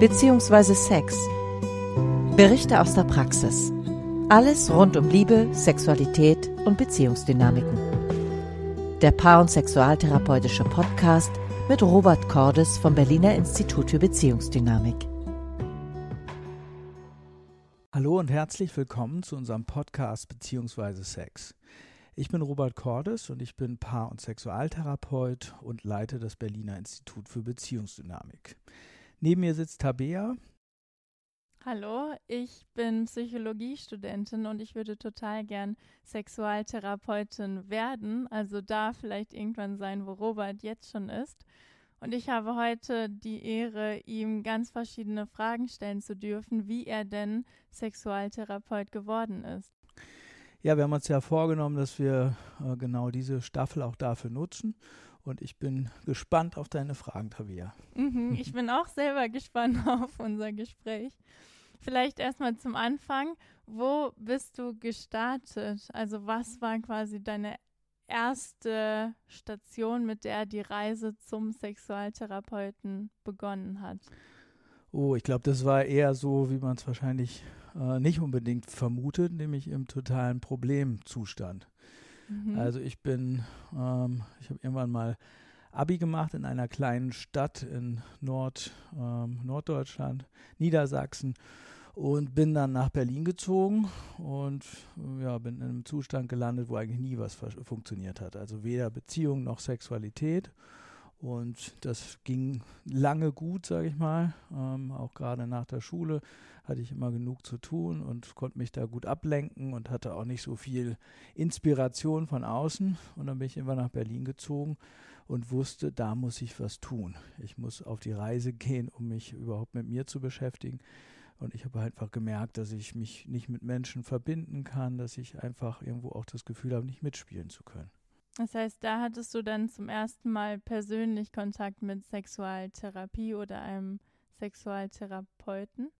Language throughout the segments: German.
bzw. Sex. Berichte aus der Praxis. Alles rund um Liebe, Sexualität und Beziehungsdynamiken. Der Paar- und Sexualtherapeutische Podcast mit Robert Cordes vom Berliner Institut für Beziehungsdynamik. Hallo und herzlich willkommen zu unserem Podcast bzw. Sex. Ich bin Robert Cordes und ich bin Paar- und Sexualtherapeut und leite das Berliner Institut für Beziehungsdynamik. Neben mir sitzt Tabea. Hallo, ich bin Psychologiestudentin und ich würde total gern Sexualtherapeutin werden, also da vielleicht irgendwann sein, wo Robert jetzt schon ist. Und ich habe heute die Ehre, ihm ganz verschiedene Fragen stellen zu dürfen, wie er denn Sexualtherapeut geworden ist. Ja, wir haben uns ja vorgenommen, dass wir äh, genau diese Staffel auch dafür nutzen. Und ich bin gespannt auf deine Fragen, Tavia. Mhm, ich bin auch selber gespannt auf unser Gespräch. Vielleicht erstmal zum Anfang. Wo bist du gestartet? Also, was war quasi deine erste Station, mit der die Reise zum Sexualtherapeuten begonnen hat? Oh, ich glaube, das war eher so, wie man es wahrscheinlich äh, nicht unbedingt vermutet, nämlich im totalen Problemzustand. Mhm. Also ich bin, ähm, ich habe irgendwann mal Abi gemacht in einer kleinen Stadt in Nord, ähm, Norddeutschland, Niedersachsen und bin dann nach Berlin gezogen und ja, bin in einem Zustand gelandet, wo eigentlich nie was funktioniert hat. Also weder Beziehung noch Sexualität. Und das ging lange gut, sage ich mal. Ähm, auch gerade nach der Schule hatte ich immer genug zu tun und konnte mich da gut ablenken und hatte auch nicht so viel Inspiration von außen. Und dann bin ich immer nach Berlin gezogen und wusste, da muss ich was tun. Ich muss auf die Reise gehen, um mich überhaupt mit mir zu beschäftigen. Und ich habe einfach gemerkt, dass ich mich nicht mit Menschen verbinden kann, dass ich einfach irgendwo auch das Gefühl habe, nicht mitspielen zu können. Das heißt, da hattest du dann zum ersten Mal persönlich Kontakt mit Sexualtherapie oder einem Sexualtherapeuten?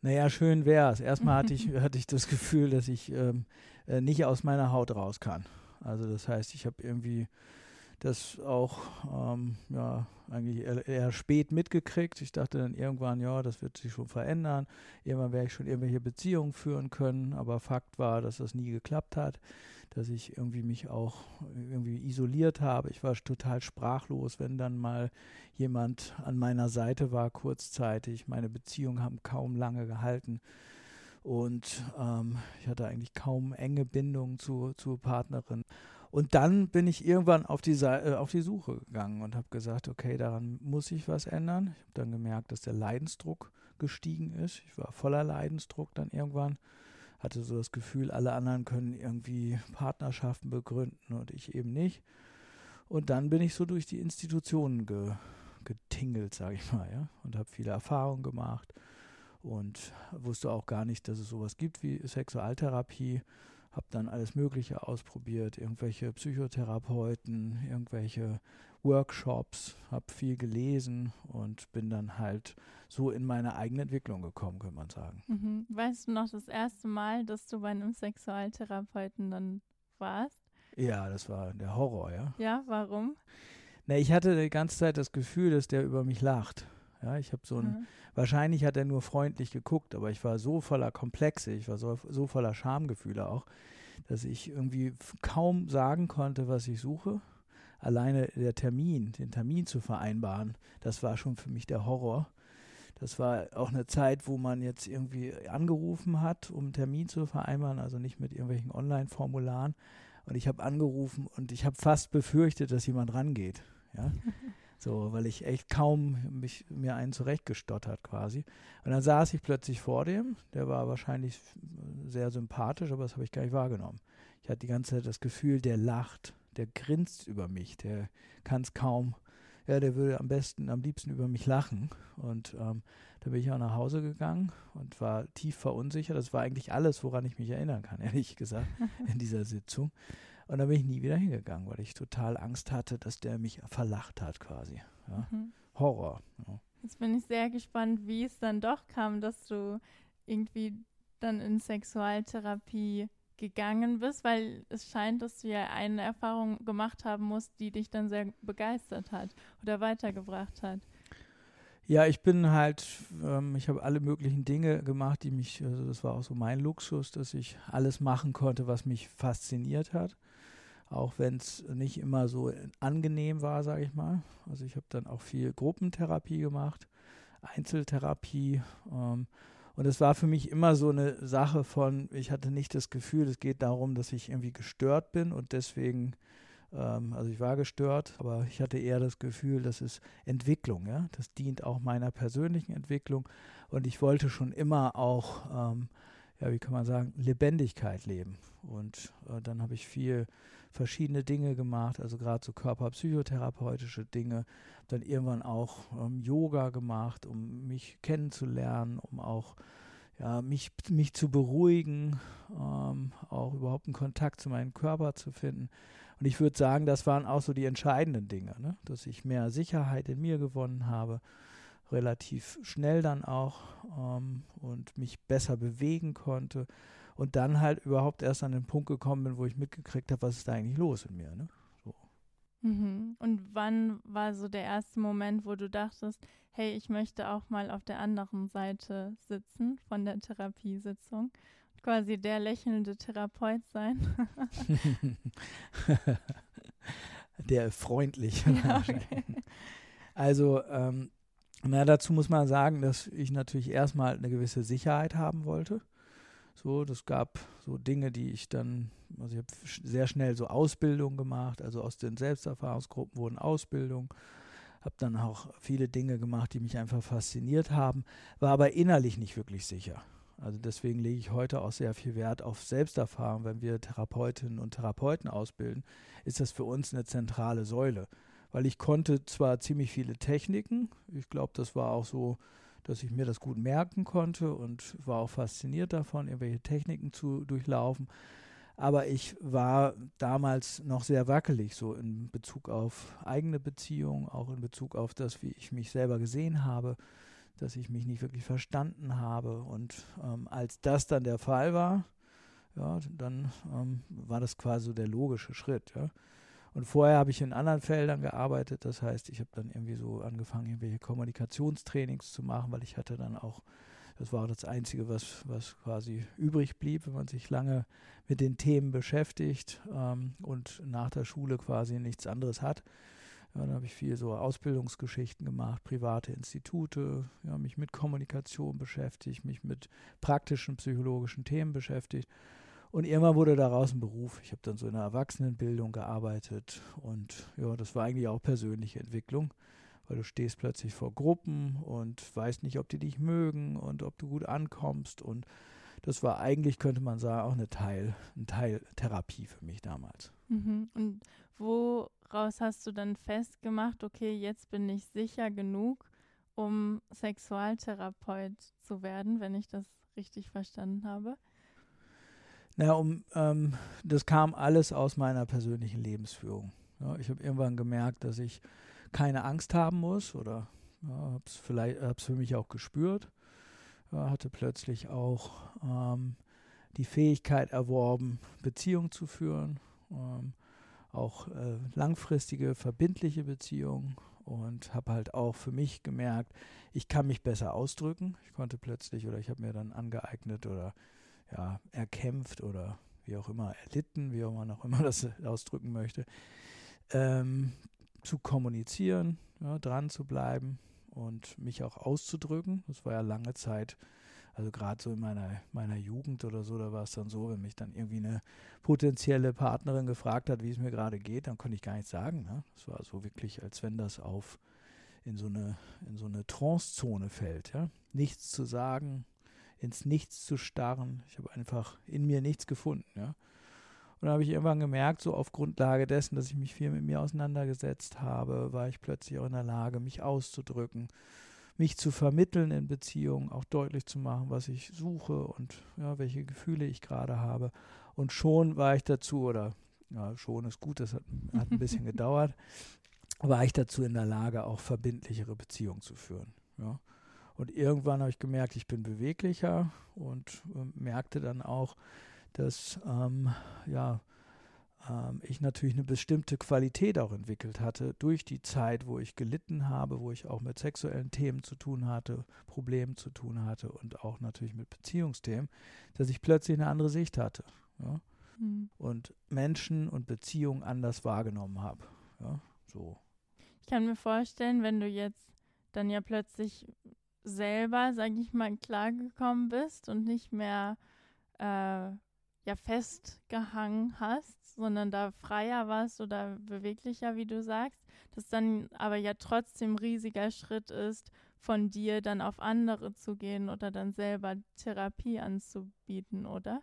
Naja, schön wäre es. Erstmal hatte ich, hatte ich das Gefühl, dass ich ähm, äh, nicht aus meiner Haut raus kann. Also das heißt, ich habe irgendwie das auch ähm, ja, eigentlich eher, eher, spät mitgekriegt. Ich dachte dann irgendwann, ja, das wird sich schon verändern. Irgendwann werde ich schon irgendwelche Beziehungen führen können. Aber Fakt war, dass das nie geklappt hat, dass ich irgendwie mich auch irgendwie isoliert habe. Ich war total sprachlos, wenn dann mal jemand an meiner Seite war, kurzzeitig. Meine Beziehungen haben kaum lange gehalten. Und ähm, ich hatte eigentlich kaum enge Bindungen zu, zur Partnerin. Und dann bin ich irgendwann auf die, äh, auf die Suche gegangen und habe gesagt, okay, daran muss ich was ändern. Ich habe dann gemerkt, dass der Leidensdruck gestiegen ist. Ich war voller Leidensdruck dann irgendwann. Hatte so das Gefühl, alle anderen können irgendwie Partnerschaften begründen und ich eben nicht. Und dann bin ich so durch die Institutionen ge, getingelt, sage ich mal, ja, und habe viele Erfahrungen gemacht und wusste auch gar nicht, dass es sowas gibt wie Sexualtherapie habe dann alles Mögliche ausprobiert, irgendwelche Psychotherapeuten, irgendwelche Workshops, habe viel gelesen und bin dann halt so in meine eigene Entwicklung gekommen, könnte man sagen. Mhm. Weißt du noch das erste Mal, dass du bei einem Sexualtherapeuten dann warst? Ja, das war der Horror, ja. Ja, warum? Na, ich hatte die ganze Zeit das Gefühl, dass der über mich lacht. Ja, ich habe so ein, mhm. wahrscheinlich hat er nur freundlich geguckt, aber ich war so voller Komplexe, ich war so, so voller Schamgefühle auch, dass ich irgendwie kaum sagen konnte, was ich suche. Alleine der Termin, den Termin zu vereinbaren, das war schon für mich der Horror. Das war auch eine Zeit, wo man jetzt irgendwie angerufen hat, um einen Termin zu vereinbaren, also nicht mit irgendwelchen Online-Formularen. Und ich habe angerufen und ich habe fast befürchtet, dass jemand rangeht. Ja. So, weil ich echt kaum mich, mir einen zurechtgestottert quasi. Und dann saß ich plötzlich vor dem, der war wahrscheinlich sehr sympathisch, aber das habe ich gar nicht wahrgenommen. Ich hatte die ganze Zeit das Gefühl, der lacht, der grinst über mich, der kann es kaum, ja, der würde am besten, am liebsten über mich lachen. Und ähm, da bin ich auch nach Hause gegangen und war tief verunsichert. Das war eigentlich alles, woran ich mich erinnern kann, ehrlich gesagt, in dieser Sitzung. Und dann bin ich nie wieder hingegangen, weil ich total Angst hatte, dass der mich verlacht hat quasi. Ja. Mhm. Horror. Ja. Jetzt bin ich sehr gespannt, wie es dann doch kam, dass du irgendwie dann in Sexualtherapie gegangen bist, weil es scheint, dass du ja eine Erfahrung gemacht haben musst, die dich dann sehr begeistert hat oder weitergebracht hat. Ja, ich bin halt, ähm, ich habe alle möglichen Dinge gemacht, die mich, also das war auch so mein Luxus, dass ich alles machen konnte, was mich fasziniert hat. Auch wenn es nicht immer so angenehm war, sage ich mal. Also ich habe dann auch viel Gruppentherapie gemacht, Einzeltherapie. Ähm, und es war für mich immer so eine Sache von, ich hatte nicht das Gefühl, es geht darum, dass ich irgendwie gestört bin und deswegen ähm, also ich war gestört, aber ich hatte eher das Gefühl, das ist Entwicklung, ja. Das dient auch meiner persönlichen Entwicklung. Und ich wollte schon immer auch, ähm, ja, wie kann man sagen, Lebendigkeit leben. Und äh, dann habe ich viel verschiedene Dinge gemacht, also gerade so körperpsychotherapeutische Dinge, dann irgendwann auch ähm, Yoga gemacht, um mich kennenzulernen, um auch ja, mich, mich zu beruhigen, ähm, auch überhaupt einen Kontakt zu meinem Körper zu finden. Und ich würde sagen, das waren auch so die entscheidenden Dinge, ne? dass ich mehr Sicherheit in mir gewonnen habe, relativ schnell dann auch ähm, und mich besser bewegen konnte und dann halt überhaupt erst an den Punkt gekommen bin, wo ich mitgekriegt habe, was ist da eigentlich los in mir. Ne? So. Mhm. Und wann war so der erste Moment, wo du dachtest, hey, ich möchte auch mal auf der anderen Seite sitzen von der Therapiesitzung? quasi der lächelnde Therapeut sein. der freundlich. Ja, okay. Also, ähm, na, dazu muss man sagen, dass ich natürlich erstmal eine gewisse Sicherheit haben wollte. So, das gab so Dinge, die ich dann, also ich habe sehr schnell so Ausbildung gemacht, also aus den Selbsterfahrungsgruppen wurden Ausbildung, habe dann auch viele Dinge gemacht, die mich einfach fasziniert haben, war aber innerlich nicht wirklich sicher. Also deswegen lege ich heute auch sehr viel Wert auf Selbsterfahrung. Wenn wir Therapeutinnen und Therapeuten ausbilden, ist das für uns eine zentrale Säule. Weil ich konnte zwar ziemlich viele Techniken, ich glaube, das war auch so, dass ich mir das gut merken konnte und war auch fasziniert davon, irgendwelche Techniken zu durchlaufen. Aber ich war damals noch sehr wackelig, so in Bezug auf eigene Beziehungen, auch in Bezug auf das, wie ich mich selber gesehen habe dass ich mich nicht wirklich verstanden habe. Und ähm, als das dann der Fall war, ja, dann ähm, war das quasi so der logische Schritt. Ja. Und vorher habe ich in anderen Feldern gearbeitet. Das heißt, ich habe dann irgendwie so angefangen, irgendwelche Kommunikationstrainings zu machen, weil ich hatte dann auch, das war das Einzige, was, was quasi übrig blieb, wenn man sich lange mit den Themen beschäftigt ähm, und nach der Schule quasi nichts anderes hat. Ja, dann habe ich viel so Ausbildungsgeschichten gemacht, private Institute, ja, mich mit Kommunikation beschäftigt, mich mit praktischen psychologischen Themen beschäftigt. Und irgendwann wurde daraus ein Beruf. Ich habe dann so in der Erwachsenenbildung gearbeitet und ja, das war eigentlich auch persönliche Entwicklung, weil du stehst plötzlich vor Gruppen und weißt nicht, ob die dich mögen und ob du gut ankommst und das war eigentlich, könnte man sagen, auch eine Teil, ein Teil Therapie für mich damals. Mhm. Und woraus hast du dann festgemacht, okay, jetzt bin ich sicher genug, um Sexualtherapeut zu werden, wenn ich das richtig verstanden habe? Naja, um, ähm, das kam alles aus meiner persönlichen Lebensführung. Ja, ich habe irgendwann gemerkt, dass ich keine Angst haben muss oder ja, habe es für mich auch gespürt. Ja, hatte plötzlich auch ähm, die Fähigkeit erworben, Beziehungen zu führen. Ähm, auch äh, langfristige, verbindliche Beziehungen und habe halt auch für mich gemerkt, ich kann mich besser ausdrücken. Ich konnte plötzlich oder ich habe mir dann angeeignet oder ja, erkämpft oder wie auch immer erlitten, wie auch man auch immer das ausdrücken möchte, ähm, zu kommunizieren, ja, dran zu bleiben und mich auch auszudrücken. Das war ja lange Zeit also gerade so in meiner, meiner Jugend oder so, da war es dann so, wenn mich dann irgendwie eine potenzielle Partnerin gefragt hat, wie es mir gerade geht, dann konnte ich gar nichts sagen. Ne? Das war so wirklich, als wenn das auf in so eine, in so eine Trancezone fällt. Ja? Nichts zu sagen, ins Nichts zu starren. Ich habe einfach in mir nichts gefunden. Ja? Und dann habe ich irgendwann gemerkt, so auf Grundlage dessen, dass ich mich viel mit mir auseinandergesetzt habe, war ich plötzlich auch in der Lage, mich auszudrücken mich zu vermitteln in Beziehungen, auch deutlich zu machen, was ich suche und ja, welche Gefühle ich gerade habe. Und schon war ich dazu, oder ja, schon ist gut, das hat, hat ein bisschen gedauert, war ich dazu in der Lage, auch verbindlichere Beziehungen zu führen. Ja. Und irgendwann habe ich gemerkt, ich bin beweglicher und äh, merkte dann auch, dass ähm, ja, ähm, ich natürlich eine bestimmte Qualität auch entwickelt hatte durch die Zeit, wo ich gelitten habe, wo ich auch mit sexuellen Themen zu tun hatte, Problemen zu tun hatte und auch natürlich mit Beziehungsthemen, dass ich plötzlich eine andere Sicht hatte. Ja? Mhm. Und Menschen und Beziehungen anders wahrgenommen habe. Ja? So. Ich kann mir vorstellen, wenn du jetzt dann ja plötzlich selber, sag ich mal, klargekommen bist und nicht mehr äh, ja festgehangen hast, sondern da freier warst oder beweglicher, wie du sagst, das dann aber ja trotzdem riesiger Schritt ist, von dir dann auf andere zu gehen oder dann selber Therapie anzubieten, oder?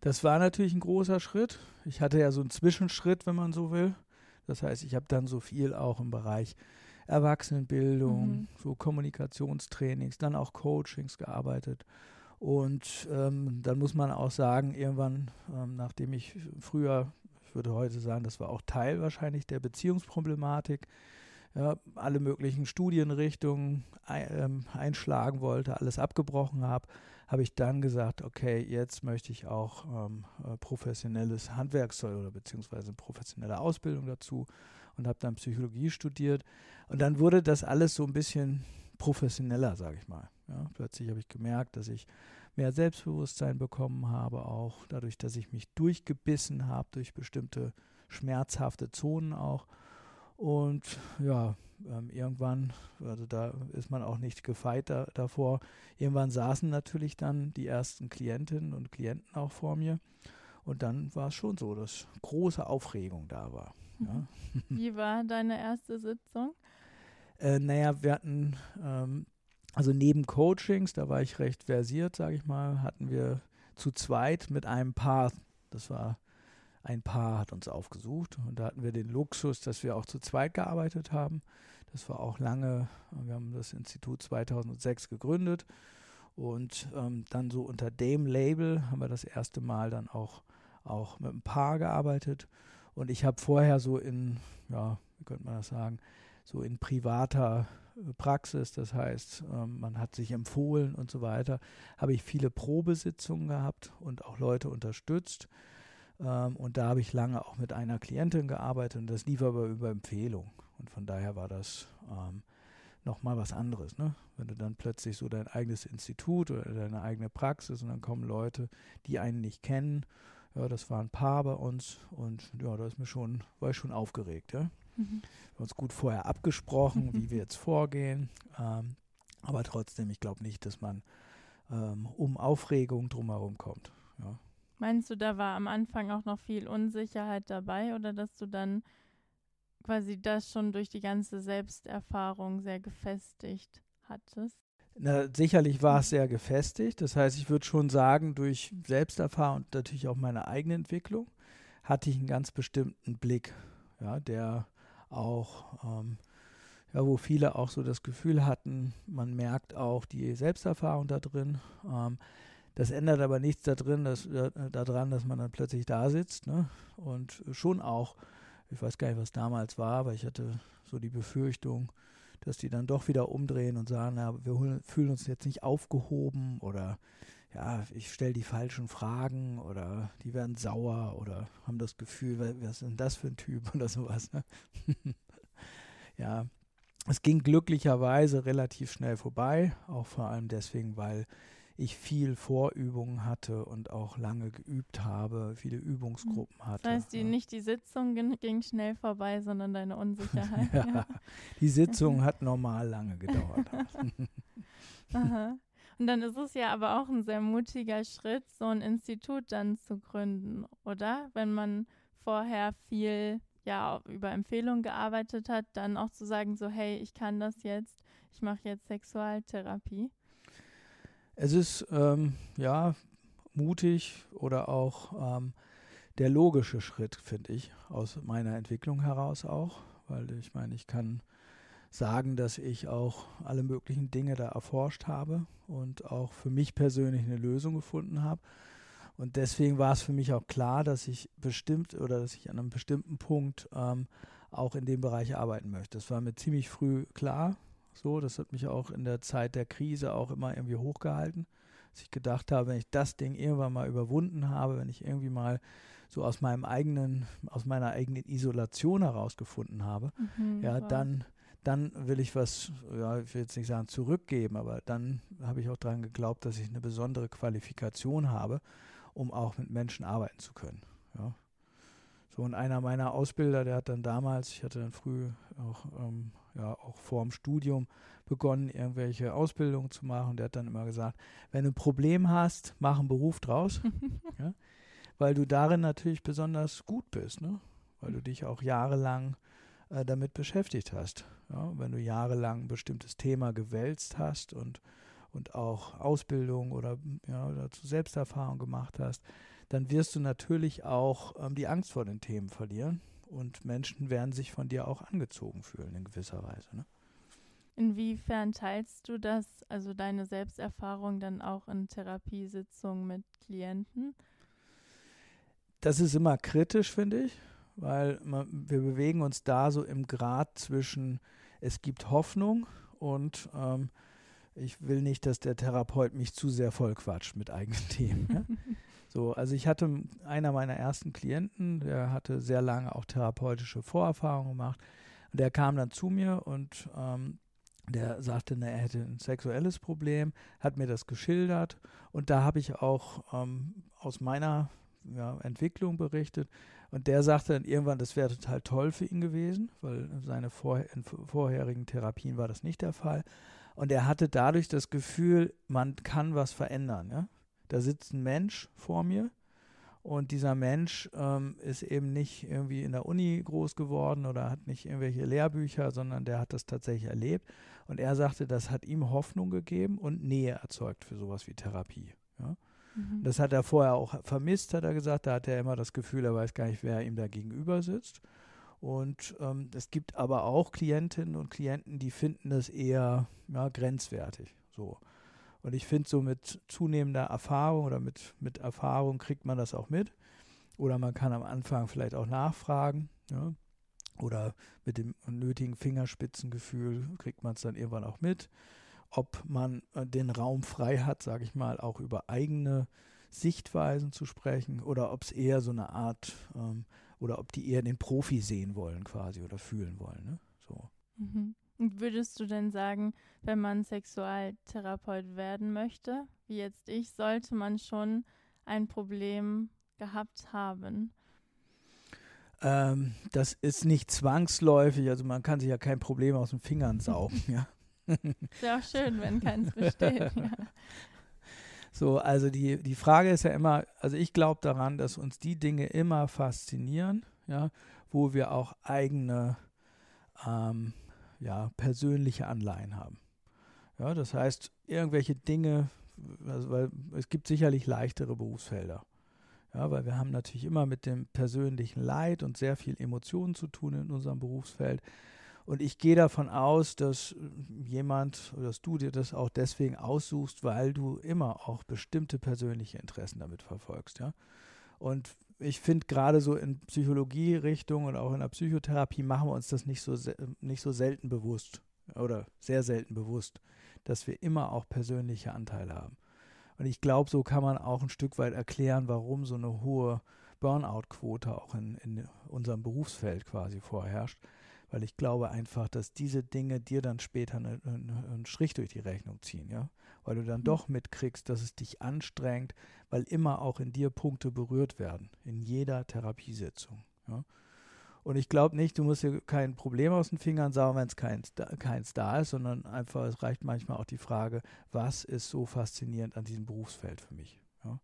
Das war natürlich ein großer Schritt. Ich hatte ja so einen Zwischenschritt, wenn man so will. Das heißt, ich habe dann so viel auch im Bereich Erwachsenenbildung, mhm. so Kommunikationstrainings, dann auch Coachings gearbeitet. Und ähm, dann muss man auch sagen, irgendwann, ähm, nachdem ich früher, ich würde heute sagen, das war auch Teil wahrscheinlich der Beziehungsproblematik, ja, alle möglichen Studienrichtungen ein, ähm, einschlagen wollte, alles abgebrochen habe, habe ich dann gesagt, okay, jetzt möchte ich auch ähm, äh, professionelles Handwerkszeug oder beziehungsweise professionelle Ausbildung dazu und habe dann Psychologie studiert. Und dann wurde das alles so ein bisschen professioneller, sage ich mal. Ja, plötzlich habe ich gemerkt, dass ich mehr Selbstbewusstsein bekommen habe, auch dadurch, dass ich mich durchgebissen habe durch bestimmte schmerzhafte Zonen auch. Und ja, ähm, irgendwann, also da ist man auch nicht gefeit da, davor, irgendwann saßen natürlich dann die ersten Klientinnen und Klienten auch vor mir. Und dann war es schon so, dass große Aufregung da war. Ja. Wie war deine erste Sitzung? Äh, naja, wir hatten ähm, also neben Coachings, da war ich recht versiert, sage ich mal, hatten wir zu zweit mit einem Paar, das war ein Paar hat uns aufgesucht und da hatten wir den Luxus, dass wir auch zu zweit gearbeitet haben. Das war auch lange, wir haben das Institut 2006 gegründet und ähm, dann so unter dem Label haben wir das erste Mal dann auch, auch mit einem Paar gearbeitet. Und ich habe vorher so in, ja, wie könnte man das sagen, so in privater Praxis, das heißt, ähm, man hat sich empfohlen und so weiter, habe ich viele Probesitzungen gehabt und auch Leute unterstützt. Ähm, und da habe ich lange auch mit einer Klientin gearbeitet und das lief aber über Empfehlung. Und von daher war das ähm, nochmal was anderes. Ne? Wenn du dann plötzlich so dein eigenes Institut oder deine eigene Praxis und dann kommen Leute, die einen nicht kennen. Ja, das war ein Paar bei uns und ja, da ist mir schon, war ich schon aufgeregt, ja. Mhm. Wir haben uns gut vorher abgesprochen, wie wir jetzt vorgehen. Ähm, aber trotzdem, ich glaube nicht, dass man ähm, um Aufregung drumherum kommt. Ja. Meinst du, da war am Anfang auch noch viel Unsicherheit dabei oder dass du dann quasi das schon durch die ganze Selbsterfahrung sehr gefestigt hattest? Na, sicherlich war es sehr gefestigt. Das heißt, ich würde schon sagen, durch Selbsterfahrung und natürlich auch meine eigene Entwicklung hatte ich einen ganz bestimmten Blick, ja, der auch, ähm, ja, wo viele auch so das Gefühl hatten, man merkt auch die Selbsterfahrung da drin. Ähm, das ändert aber nichts da dass, äh, daran, dass man dann plötzlich da sitzt ne? und schon auch, ich weiß gar nicht, was damals war, aber ich hatte so die Befürchtung, dass die dann doch wieder umdrehen und sagen, na, wir fühlen uns jetzt nicht aufgehoben oder ja, ich stelle die falschen Fragen oder die werden sauer oder haben das Gefühl, was ist denn das für ein Typ oder sowas. Ne? ja, es ging glücklicherweise relativ schnell vorbei, auch vor allem deswegen, weil ich viel Vorübungen hatte und auch lange geübt habe, viele Übungsgruppen hatte. Das heißt, die, ja. nicht die Sitzung ging schnell vorbei, sondern deine Unsicherheit. ja, ja. Die Sitzung hat normal lange gedauert. Aha. Und dann ist es ja aber auch ein sehr mutiger Schritt, so ein Institut dann zu gründen, oder? Wenn man vorher viel ja über Empfehlungen gearbeitet hat, dann auch zu sagen, so hey, ich kann das jetzt, ich mache jetzt Sexualtherapie. Es ist ähm, ja mutig oder auch ähm, der logische Schritt, finde ich, aus meiner Entwicklung heraus auch, weil ich meine, ich kann sagen, dass ich auch alle möglichen Dinge da erforscht habe und auch für mich persönlich eine Lösung gefunden habe. Und deswegen war es für mich auch klar, dass ich bestimmt oder dass ich an einem bestimmten Punkt ähm, auch in dem Bereich arbeiten möchte. Das war mir ziemlich früh klar. So, das hat mich auch in der Zeit der Krise auch immer irgendwie hochgehalten. Dass ich gedacht habe, wenn ich das Ding irgendwann mal überwunden habe, wenn ich irgendwie mal so aus meinem eigenen, aus meiner eigenen Isolation herausgefunden habe, mhm, ja, wow. dann, dann will ich was, ja, ich will jetzt nicht sagen zurückgeben, aber dann habe ich auch daran geglaubt, dass ich eine besondere Qualifikation habe, um auch mit Menschen arbeiten zu können. Ja. So, und einer meiner Ausbilder, der hat dann damals, ich hatte dann früh auch, ähm, ja, auch vor dem Studium begonnen, irgendwelche Ausbildungen zu machen. Der hat dann immer gesagt, wenn du ein Problem hast, mach einen Beruf draus. ja, weil du darin natürlich besonders gut bist, ne? weil du dich auch jahrelang äh, damit beschäftigt hast. Ja? Wenn du jahrelang ein bestimmtes Thema gewälzt hast und, und auch Ausbildung oder ja, dazu Selbsterfahrung gemacht hast, dann wirst du natürlich auch ähm, die Angst vor den Themen verlieren und Menschen werden sich von dir auch angezogen fühlen in gewisser Weise. Ne? Inwiefern teilst du das, also deine Selbsterfahrung dann auch in Therapiesitzungen mit Klienten? Das ist immer kritisch, finde ich, weil man, wir bewegen uns da so im Grad zwischen, es gibt Hoffnung und ähm, ich will nicht, dass der Therapeut mich zu sehr vollquatscht mit eigenen Themen. Ja? So, also ich hatte einer meiner ersten Klienten, der hatte sehr lange auch therapeutische Vorerfahrungen gemacht. Und der kam dann zu mir und ähm, der sagte, na, er hätte ein sexuelles Problem, hat mir das geschildert. Und da habe ich auch ähm, aus meiner ja, Entwicklung berichtet. Und der sagte dann irgendwann, das wäre total toll für ihn gewesen, weil seine vor, in vorherigen Therapien war das nicht der Fall. Und er hatte dadurch das Gefühl, man kann was verändern. Ja? Da sitzt ein Mensch vor mir und dieser Mensch ähm, ist eben nicht irgendwie in der Uni groß geworden oder hat nicht irgendwelche Lehrbücher, sondern der hat das tatsächlich erlebt. Und er sagte, das hat ihm Hoffnung gegeben und Nähe erzeugt für sowas wie Therapie. Ja? Mhm. Das hat er vorher auch vermisst, hat er gesagt. Da hat er immer das Gefühl, er weiß gar nicht, wer ihm da gegenüber sitzt. Und ähm, es gibt aber auch Klientinnen und Klienten, die finden das eher ja, grenzwertig. So. Und ich finde, so mit zunehmender Erfahrung oder mit, mit Erfahrung kriegt man das auch mit. Oder man kann am Anfang vielleicht auch nachfragen. Ja? Oder mit dem nötigen Fingerspitzengefühl kriegt man es dann irgendwann auch mit ob man äh, den Raum frei hat, sage ich mal, auch über eigene Sichtweisen zu sprechen oder ob es eher so eine Art ähm, oder ob die eher den Profi sehen wollen quasi oder fühlen wollen. Ne? So. Mhm. Und würdest du denn sagen, wenn man Sexualtherapeut werden möchte, wie jetzt ich, sollte man schon ein Problem gehabt haben? Ähm, das ist nicht zwangsläufig, also man kann sich ja kein Problem aus den Fingern saugen, ja. Ist ja auch schön, wenn keins besteht. Ja. So, also die, die Frage ist ja immer, also ich glaube daran, dass uns die Dinge immer faszinieren, ja, wo wir auch eigene, ähm, ja, persönliche Anleihen haben. Ja, das heißt, irgendwelche Dinge, also weil es gibt sicherlich leichtere Berufsfelder. Ja, weil wir haben natürlich immer mit dem persönlichen Leid und sehr viel Emotionen zu tun in unserem Berufsfeld. Und ich gehe davon aus, dass jemand oder dass du dir das auch deswegen aussuchst, weil du immer auch bestimmte persönliche Interessen damit verfolgst, ja. Und ich finde gerade so in Psychologie-Richtung und auch in der Psychotherapie machen wir uns das nicht so, nicht so selten bewusst oder sehr selten bewusst, dass wir immer auch persönliche Anteile haben. Und ich glaube, so kann man auch ein Stück weit erklären, warum so eine hohe Burnout-Quote auch in, in unserem Berufsfeld quasi vorherrscht, weil ich glaube einfach, dass diese Dinge dir dann später eine, eine, einen Strich durch die Rechnung ziehen, ja, weil du dann mhm. doch mitkriegst, dass es dich anstrengt, weil immer auch in dir Punkte berührt werden, in jeder Therapiesitzung, ja. Und ich glaube nicht, du musst dir kein Problem aus den Fingern saugen, wenn es keins, keins da ist, sondern einfach, es reicht manchmal auch die Frage, was ist so faszinierend an diesem Berufsfeld für mich? Ja?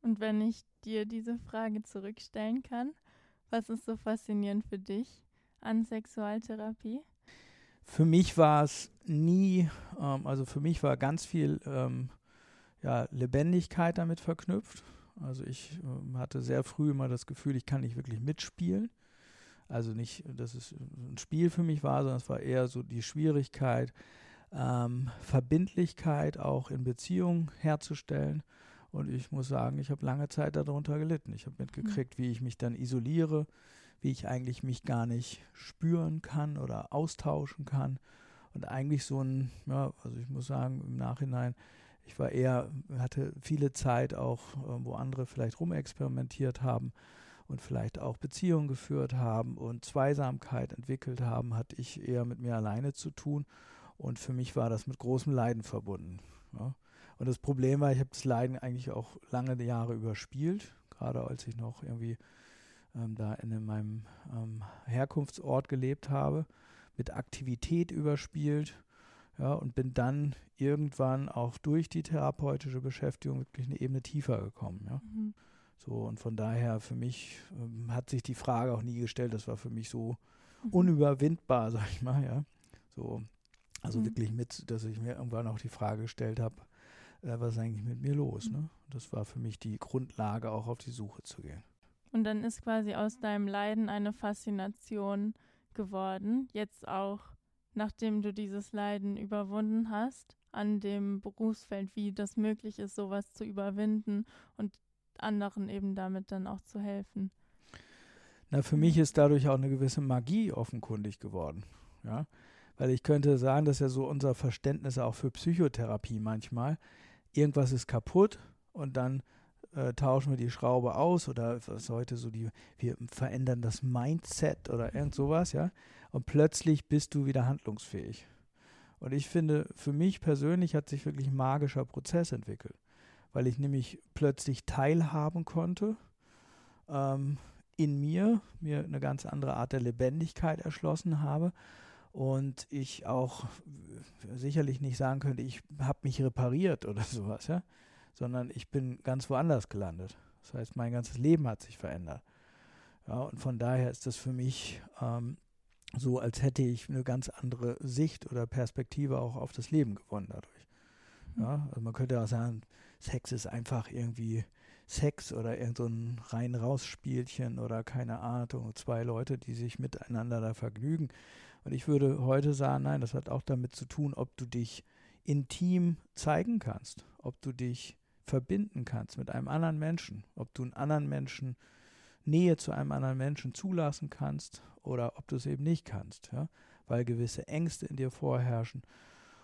Und wenn ich dir diese Frage zurückstellen kann, was ist so faszinierend für dich? An Sexualtherapie? Für mich war es nie, ähm, also für mich war ganz viel ähm, ja, Lebendigkeit damit verknüpft. Also ich ähm, hatte sehr früh immer das Gefühl, ich kann nicht wirklich mitspielen. Also nicht, dass es ein Spiel für mich war, sondern es war eher so die Schwierigkeit, ähm, Verbindlichkeit auch in Beziehungen herzustellen. Und ich muss sagen, ich habe lange Zeit darunter gelitten. Ich habe mitgekriegt, wie ich mich dann isoliere, wie ich eigentlich mich gar nicht spüren kann oder austauschen kann. Und eigentlich so ein, ja, also ich muss sagen, im Nachhinein, ich war eher, hatte viele Zeit auch, äh, wo andere vielleicht rumexperimentiert haben. und vielleicht auch Beziehungen geführt haben und Zweisamkeit entwickelt haben, hatte ich eher mit mir alleine zu tun. Und für mich war das mit großem Leiden verbunden. Ja. Und das Problem war, ich habe das Leiden eigentlich auch lange Jahre überspielt, gerade als ich noch irgendwie ähm, da in meinem ähm, Herkunftsort gelebt habe, mit Aktivität überspielt. Ja, und bin dann irgendwann auch durch die therapeutische Beschäftigung wirklich eine Ebene tiefer gekommen. Ja. Mhm. So, und von daher für mich ähm, hat sich die Frage auch nie gestellt. Das war für mich so mhm. unüberwindbar, sag ich mal, ja. So, also mhm. wirklich mit, dass ich mir irgendwann auch die Frage gestellt habe, äh, was ist eigentlich mit mir los? Mhm. Ne? Das war für mich die Grundlage, auch auf die Suche zu gehen. Und dann ist quasi aus deinem Leiden eine Faszination geworden, jetzt auch, nachdem du dieses Leiden überwunden hast, an dem Berufsfeld, wie das möglich ist, sowas zu überwinden und anderen eben damit dann auch zu helfen. Na, für mich ist dadurch auch eine gewisse Magie offenkundig geworden. Ja, weil ich könnte sagen, dass ja so unser Verständnis auch für Psychotherapie manchmal, irgendwas ist kaputt und dann äh, tauschen wir die Schraube aus oder was heute so die, wir verändern das Mindset oder irgend sowas, ja. Und plötzlich bist du wieder handlungsfähig. Und ich finde, für mich persönlich hat sich wirklich ein magischer Prozess entwickelt, weil ich nämlich plötzlich teilhaben konnte ähm, in mir, mir eine ganz andere Art der Lebendigkeit erschlossen habe und ich auch sicherlich nicht sagen könnte, ich habe mich repariert oder sowas, ja, sondern ich bin ganz woanders gelandet. Das heißt, mein ganzes Leben hat sich verändert. Ja, und von daher ist das für mich ähm, so, als hätte ich eine ganz andere Sicht oder Perspektive auch auf das Leben gewonnen dadurch. Mhm. Ja, also man könnte auch sagen, Sex ist einfach irgendwie Sex oder irgend so ein rein-raus-Spielchen oder keine Ahnung, zwei Leute, die sich miteinander da vergnügen. Und ich würde heute sagen, nein, das hat auch damit zu tun, ob du dich intim zeigen kannst, ob du dich verbinden kannst mit einem anderen Menschen, ob du einen anderen Menschen Nähe zu einem anderen Menschen zulassen kannst oder ob du es eben nicht kannst, ja? weil gewisse Ängste in dir vorherrschen.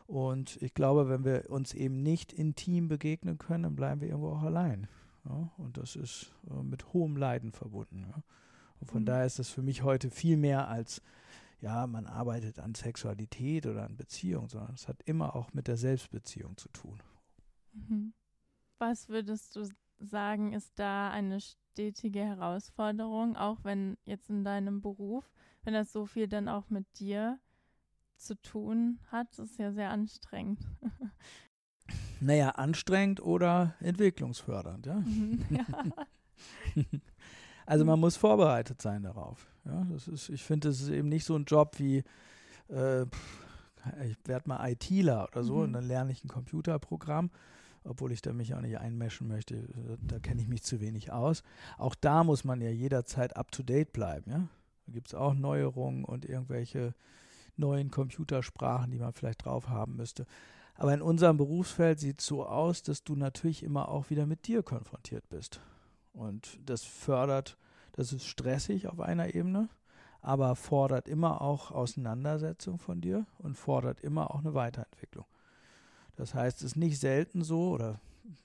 Und ich glaube, wenn wir uns eben nicht intim begegnen können, dann bleiben wir irgendwo auch allein. Ja? Und das ist äh, mit hohem Leiden verbunden. Ja? Und von mhm. daher ist das für mich heute viel mehr als ja, man arbeitet an Sexualität oder an Beziehung, sondern es hat immer auch mit der Selbstbeziehung zu tun. Mhm. Was würdest du sagen, ist da eine stetige Herausforderung, auch wenn jetzt in deinem Beruf, wenn das so viel dann auch mit dir zu tun hat, ist ja sehr anstrengend. naja, anstrengend oder entwicklungsfördernd, ja. Mhm, ja. Also man muss vorbereitet sein darauf. Ja, das ist, ich finde, das ist eben nicht so ein Job wie, äh, ich werde mal ITler oder so mhm. und dann lerne ich ein Computerprogramm, obwohl ich da mich auch nicht einmischen möchte. Da kenne ich mich zu wenig aus. Auch da muss man ja jederzeit up-to-date bleiben. Ja? Da gibt es auch Neuerungen und irgendwelche neuen Computersprachen, die man vielleicht drauf haben müsste. Aber in unserem Berufsfeld sieht es so aus, dass du natürlich immer auch wieder mit dir konfrontiert bist. Und das fördert, das ist stressig auf einer Ebene, aber fordert immer auch Auseinandersetzung von dir und fordert immer auch eine Weiterentwicklung. Das heißt, es ist nicht selten so oder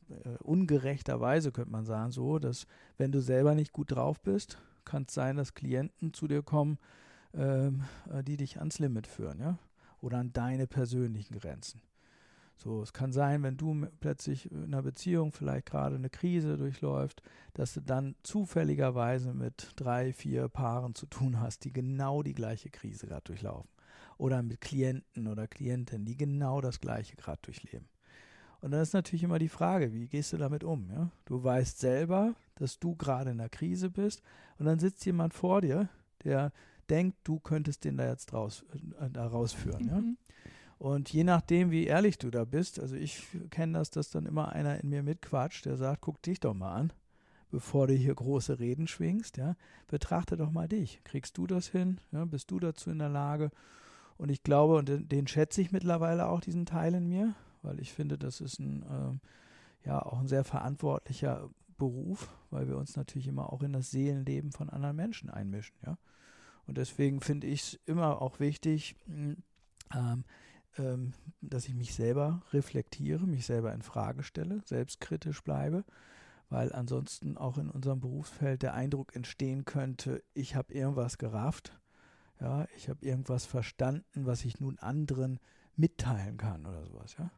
äh, ungerechterweise könnte man sagen so, dass wenn du selber nicht gut drauf bist, kann es sein, dass Klienten zu dir kommen, ähm, äh, die dich ans Limit führen, ja, oder an deine persönlichen Grenzen. So, es kann sein, wenn du plötzlich in einer Beziehung vielleicht gerade eine Krise durchläuft, dass du dann zufälligerweise mit drei, vier Paaren zu tun hast, die genau die gleiche Krise gerade durchlaufen. Oder mit Klienten oder Klientinnen, die genau das gleiche gerade durchleben. Und dann ist natürlich immer die Frage, wie gehst du damit um? Ja? Du weißt selber, dass du gerade in einer Krise bist und dann sitzt jemand vor dir, der denkt, du könntest den da jetzt raus, äh, da rausführen. Mhm. Ja? Und je nachdem, wie ehrlich du da bist, also ich kenne das, dass dann immer einer in mir mitquatscht, der sagt, guck dich doch mal an, bevor du hier große Reden schwingst, ja, betrachte doch mal dich. Kriegst du das hin? Ja, bist du dazu in der Lage? Und ich glaube, und den, den, schätze ich mittlerweile auch, diesen Teil in mir, weil ich finde, das ist ein, äh, ja, auch ein sehr verantwortlicher Beruf, weil wir uns natürlich immer auch in das Seelenleben von anderen Menschen einmischen, ja. Und deswegen finde ich es immer auch wichtig, ähm, ähm, dass ich mich selber reflektiere, mich selber in Frage stelle, selbstkritisch bleibe, weil ansonsten auch in unserem Berufsfeld der Eindruck entstehen könnte, ich habe irgendwas gerafft, ja, ich habe irgendwas verstanden, was ich nun anderen mitteilen kann oder sowas, ja.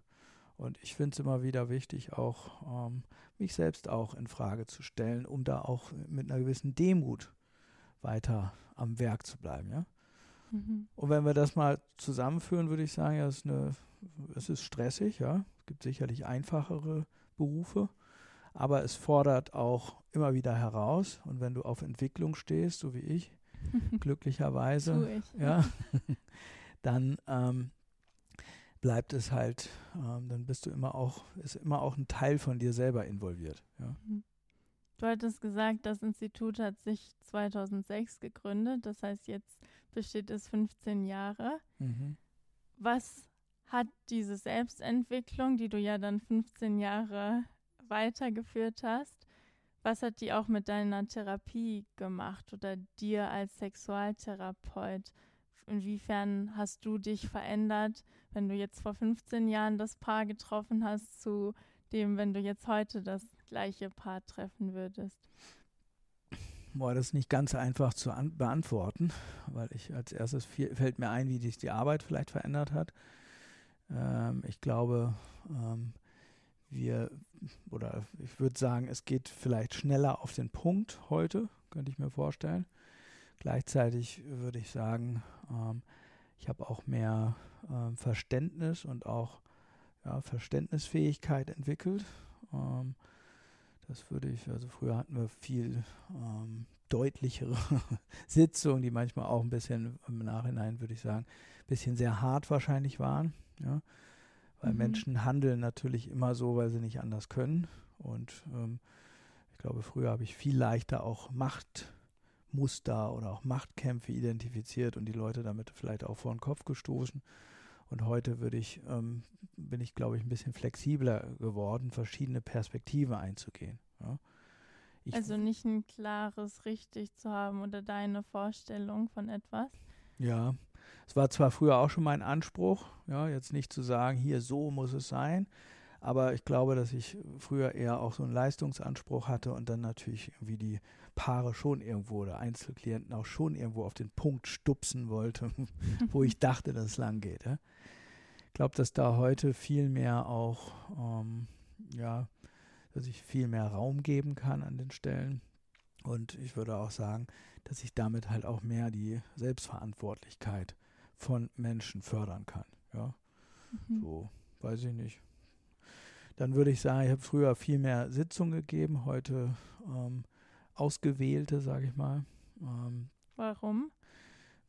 Und ich finde es immer wieder wichtig, auch ähm, mich selbst auch in Frage zu stellen, um da auch mit einer gewissen Demut weiter am Werk zu bleiben, ja. Mhm. Und wenn wir das mal zusammenführen, würde ich sagen, ja, es ist, eine, es ist stressig, ja. Es gibt sicherlich einfachere Berufe, aber es fordert auch immer wieder heraus. Und wenn du auf Entwicklung stehst, so wie ich, glücklicherweise, ich. ja, dann ähm, bleibt es halt, ähm, dann bist du immer auch, ist immer auch ein Teil von dir selber involviert. Ja. Mhm. Du hattest gesagt, das Institut hat sich 2006 gegründet, das heißt, jetzt besteht es 15 Jahre. Mhm. Was hat diese Selbstentwicklung, die du ja dann 15 Jahre weitergeführt hast, was hat die auch mit deiner Therapie gemacht oder dir als Sexualtherapeut? Inwiefern hast du dich verändert, wenn du jetzt vor 15 Jahren das Paar getroffen hast, zu dem, wenn du jetzt heute das gleiche Paar treffen würdest? Boah, das ist nicht ganz einfach zu beantworten, weil ich als erstes viel, fällt mir ein, wie sich die Arbeit vielleicht verändert hat. Ähm, ich glaube, ähm, wir, oder ich würde sagen, es geht vielleicht schneller auf den Punkt heute, könnte ich mir vorstellen. Gleichzeitig würde ich sagen, ähm, ich habe auch mehr ähm, Verständnis und auch ja, Verständnisfähigkeit entwickelt. Ähm, das würde ich, also früher hatten wir viel ähm, deutlichere Sitzungen, die manchmal auch ein bisschen im Nachhinein, würde ich sagen, ein bisschen sehr hart wahrscheinlich waren. Ja. Weil mhm. Menschen handeln natürlich immer so, weil sie nicht anders können. Und ähm, ich glaube, früher habe ich viel leichter auch Machtmuster oder auch Machtkämpfe identifiziert und die Leute damit vielleicht auch vor den Kopf gestoßen. Und heute würde ich, ähm, bin ich, glaube ich, ein bisschen flexibler geworden, verschiedene Perspektiven einzugehen. Ja. also nicht ein klares Richtig zu haben oder deine Vorstellung von etwas? Ja, es war zwar früher auch schon mein Anspruch, ja, jetzt nicht zu sagen, hier so muss es sein, aber ich glaube, dass ich früher eher auch so einen Leistungsanspruch hatte und dann natürlich irgendwie die Paare schon irgendwo oder Einzelklienten auch schon irgendwo auf den Punkt stupsen wollte, wo ich dachte, dass es lang geht. Ja. Ich glaube, dass da heute viel mehr auch, ähm, ja, dass ich viel mehr Raum geben kann an den Stellen. Und ich würde auch sagen, dass ich damit halt auch mehr die Selbstverantwortlichkeit von Menschen fördern kann. Ja, mhm. so weiß ich nicht. Dann würde ich sagen, ich habe früher viel mehr Sitzungen gegeben, heute ähm, ausgewählte, sage ich mal. Ähm, Warum?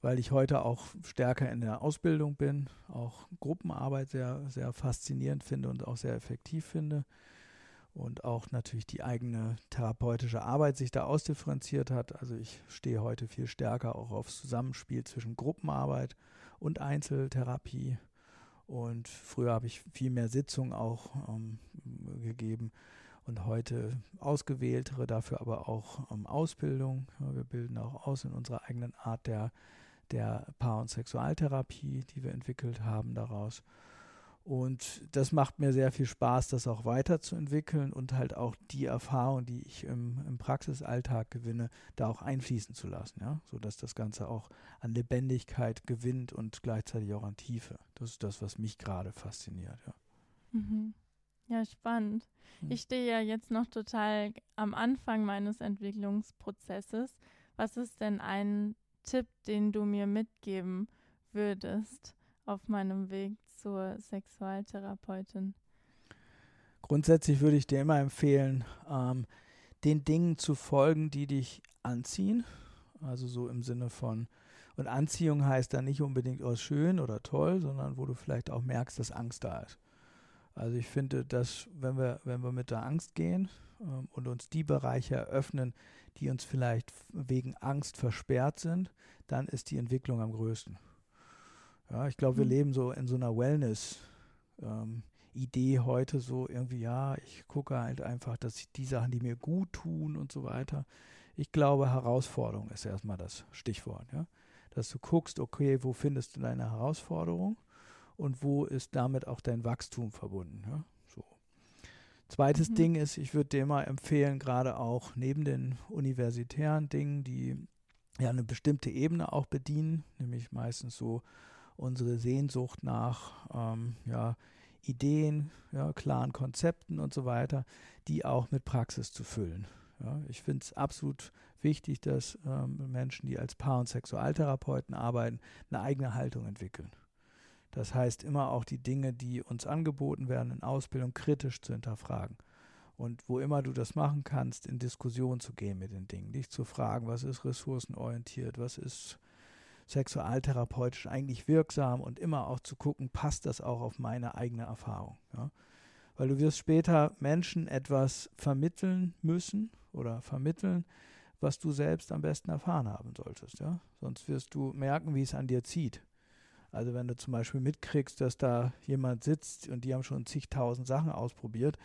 Weil ich heute auch stärker in der Ausbildung bin, auch Gruppenarbeit sehr, sehr faszinierend finde und auch sehr effektiv finde und auch natürlich die eigene therapeutische Arbeit sich da ausdifferenziert hat. Also ich stehe heute viel stärker auch aufs Zusammenspiel zwischen Gruppenarbeit und Einzeltherapie. Und früher habe ich viel mehr Sitzungen auch ähm, gegeben und heute ausgewähltere, dafür aber auch ähm, Ausbildung. Wir bilden auch aus in unserer eigenen Art der, der Paar- und Sexualtherapie, die wir entwickelt haben daraus. Und das macht mir sehr viel Spaß, das auch weiterzuentwickeln und halt auch die Erfahrung, die ich im, im Praxisalltag gewinne, da auch einfließen zu lassen, ja, sodass das Ganze auch an Lebendigkeit gewinnt und gleichzeitig auch an Tiefe. Das ist das, was mich gerade fasziniert, ja. Mhm. Ja, spannend. Mhm. Ich stehe ja jetzt noch total am Anfang meines Entwicklungsprozesses. Was ist denn ein Tipp, den du mir mitgeben würdest auf meinem Weg zur Sexualtherapeutin? Grundsätzlich würde ich dir immer empfehlen, ähm, den Dingen zu folgen, die dich anziehen. Also so im Sinne von, und Anziehung heißt dann nicht unbedingt aus oh, schön oder toll, sondern wo du vielleicht auch merkst, dass Angst da ist. Also ich finde, dass wenn wir, wenn wir mit der Angst gehen ähm, und uns die Bereiche eröffnen, die uns vielleicht wegen Angst versperrt sind, dann ist die Entwicklung am größten. Ja, ich glaube, wir mhm. leben so in so einer Wellness-Idee ähm, heute, so irgendwie, ja, ich gucke halt einfach, dass ich die Sachen, die mir gut tun und so weiter. Ich glaube, Herausforderung ist erstmal das Stichwort, ja. Dass du guckst, okay, wo findest du deine Herausforderung und wo ist damit auch dein Wachstum verbunden, ja. So. Zweites mhm. Ding ist, ich würde dir immer empfehlen, gerade auch neben den universitären Dingen, die ja eine bestimmte Ebene auch bedienen, nämlich meistens so unsere Sehnsucht nach ähm, ja, Ideen, ja, klaren Konzepten und so weiter, die auch mit Praxis zu füllen. Ja, ich finde es absolut wichtig, dass ähm, Menschen, die als Paar- und Sexualtherapeuten arbeiten, eine eigene Haltung entwickeln. Das heißt, immer auch die Dinge, die uns angeboten werden in Ausbildung, kritisch zu hinterfragen. Und wo immer du das machen kannst, in Diskussion zu gehen mit den Dingen, dich zu fragen, was ist ressourcenorientiert, was ist sexualtherapeutisch eigentlich wirksam und immer auch zu gucken, passt das auch auf meine eigene Erfahrung. Ja? Weil du wirst später Menschen etwas vermitteln müssen oder vermitteln, was du selbst am besten erfahren haben solltest. Ja? Sonst wirst du merken, wie es an dir zieht. Also wenn du zum Beispiel mitkriegst, dass da jemand sitzt und die haben schon zigtausend Sachen ausprobiert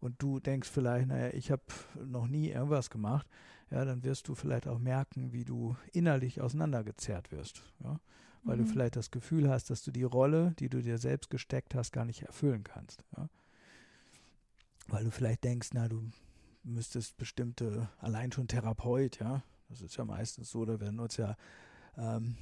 und du denkst vielleicht, naja, ich habe noch nie irgendwas gemacht, ja, dann wirst du vielleicht auch merken, wie du innerlich auseinandergezerrt wirst. Ja? Weil mhm. du vielleicht das Gefühl hast, dass du die Rolle, die du dir selbst gesteckt hast, gar nicht erfüllen kannst. Ja? Weil du vielleicht denkst, na, du müsstest bestimmte, allein schon Therapeut, ja, das ist ja meistens so, da werden uns ja ähm,